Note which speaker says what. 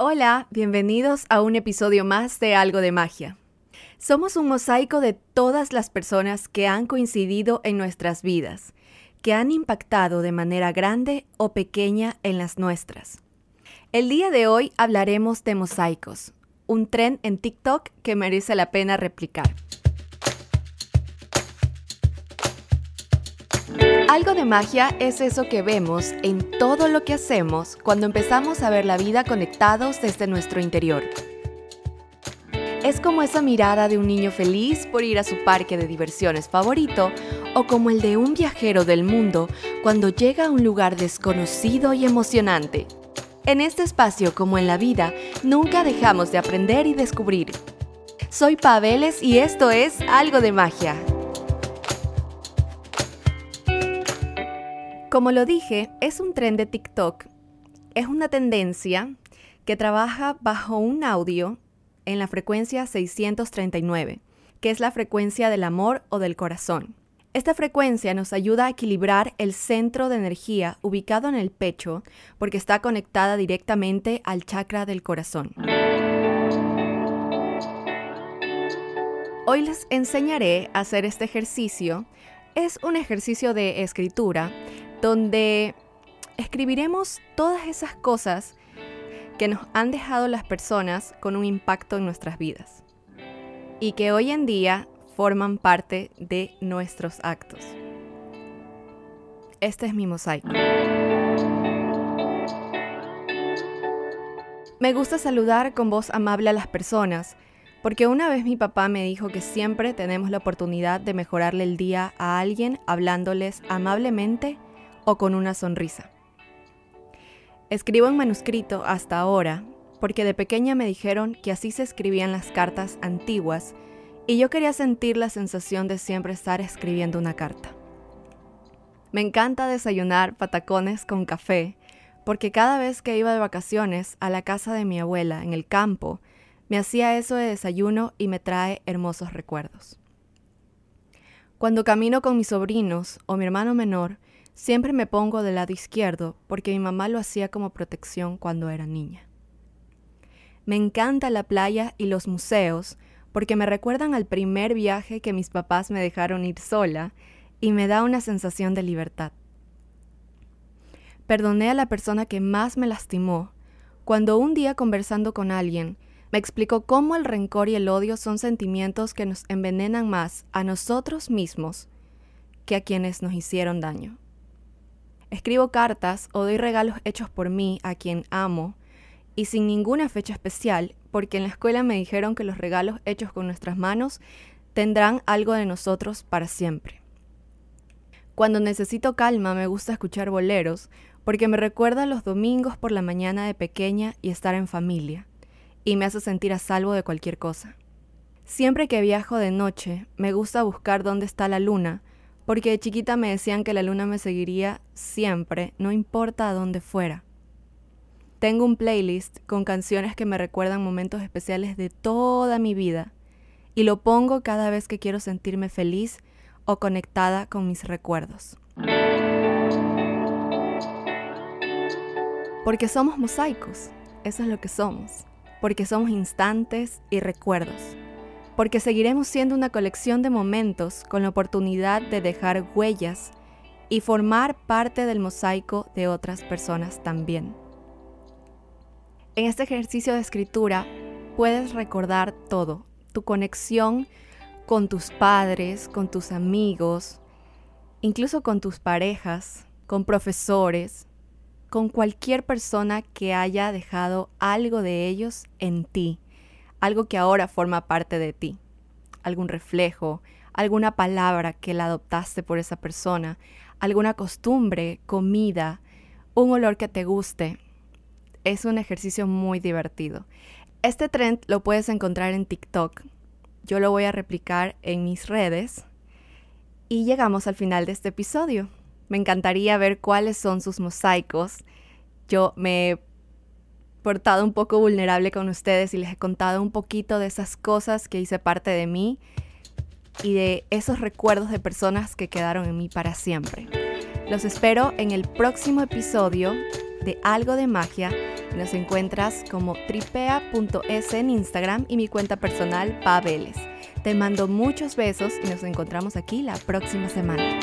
Speaker 1: Hola, bienvenidos a un episodio más de Algo de Magia. Somos un mosaico de todas las personas que han coincidido en nuestras vidas, que han impactado de manera grande o pequeña en las nuestras. El día de hoy hablaremos de mosaicos, un tren en TikTok que merece la pena replicar. Algo de magia es eso que vemos en todo lo que hacemos cuando empezamos a ver la vida conectados desde nuestro interior. Es como esa mirada de un niño feliz por ir a su parque de diversiones favorito o como el de un viajero del mundo cuando llega a un lugar desconocido y emocionante. En este espacio, como en la vida, nunca dejamos de aprender y descubrir. Soy Paveles y esto es Algo de Magia. Como lo dije, es un tren de TikTok. Es una tendencia que trabaja bajo un audio en la frecuencia 639, que es la frecuencia del amor o del corazón. Esta frecuencia nos ayuda a equilibrar el centro de energía ubicado en el pecho porque está conectada directamente al chakra del corazón. Hoy les enseñaré a hacer este ejercicio. Es un ejercicio de escritura donde escribiremos todas esas cosas que nos han dejado las personas con un impacto en nuestras vidas y que hoy en día forman parte de nuestros actos. Este es mi mosaico. Me gusta saludar con voz amable a las personas, porque una vez mi papá me dijo que siempre tenemos la oportunidad de mejorarle el día a alguien hablándoles amablemente o con una sonrisa. Escribo en manuscrito hasta ahora porque de pequeña me dijeron que así se escribían las cartas antiguas y yo quería sentir la sensación de siempre estar escribiendo una carta. Me encanta desayunar patacones con café porque cada vez que iba de vacaciones a la casa de mi abuela en el campo, me hacía eso de desayuno y me trae hermosos recuerdos. Cuando camino con mis sobrinos o mi hermano menor, Siempre me pongo del lado izquierdo porque mi mamá lo hacía como protección cuando era niña. Me encanta la playa y los museos porque me recuerdan al primer viaje que mis papás me dejaron ir sola y me da una sensación de libertad. Perdoné a la persona que más me lastimó cuando un día conversando con alguien me explicó cómo el rencor y el odio son sentimientos que nos envenenan más a nosotros mismos que a quienes nos hicieron daño. Escribo cartas o doy regalos hechos por mí a quien amo y sin ninguna fecha especial, porque en la escuela me dijeron que los regalos hechos con nuestras manos tendrán algo de nosotros para siempre. Cuando necesito calma me gusta escuchar boleros, porque me recuerda los domingos por la mañana de pequeña y estar en familia, y me hace sentir a salvo de cualquier cosa. Siempre que viajo de noche, me gusta buscar dónde está la luna, porque de chiquita me decían que la luna me seguiría siempre, no importa a dónde fuera. Tengo un playlist con canciones que me recuerdan momentos especiales de toda mi vida y lo pongo cada vez que quiero sentirme feliz o conectada con mis recuerdos. Porque somos mosaicos, eso es lo que somos, porque somos instantes y recuerdos porque seguiremos siendo una colección de momentos con la oportunidad de dejar huellas y formar parte del mosaico de otras personas también. En este ejercicio de escritura puedes recordar todo, tu conexión con tus padres, con tus amigos, incluso con tus parejas, con profesores, con cualquier persona que haya dejado algo de ellos en ti algo que ahora forma parte de ti, algún reflejo, alguna palabra que la adoptaste por esa persona, alguna costumbre, comida, un olor que te guste. Es un ejercicio muy divertido. Este trend lo puedes encontrar en TikTok. Yo lo voy a replicar en mis redes. Y llegamos al final de este episodio. Me encantaría ver cuáles son sus mosaicos. Yo me portado un poco vulnerable con ustedes y les he contado un poquito de esas cosas que hice parte de mí y de esos recuerdos de personas que quedaron en mí para siempre. Los espero en el próximo episodio de Algo de Magia nos encuentras como tripea.es en Instagram y mi cuenta personal Paveles. Te mando muchos besos y nos encontramos aquí la próxima semana.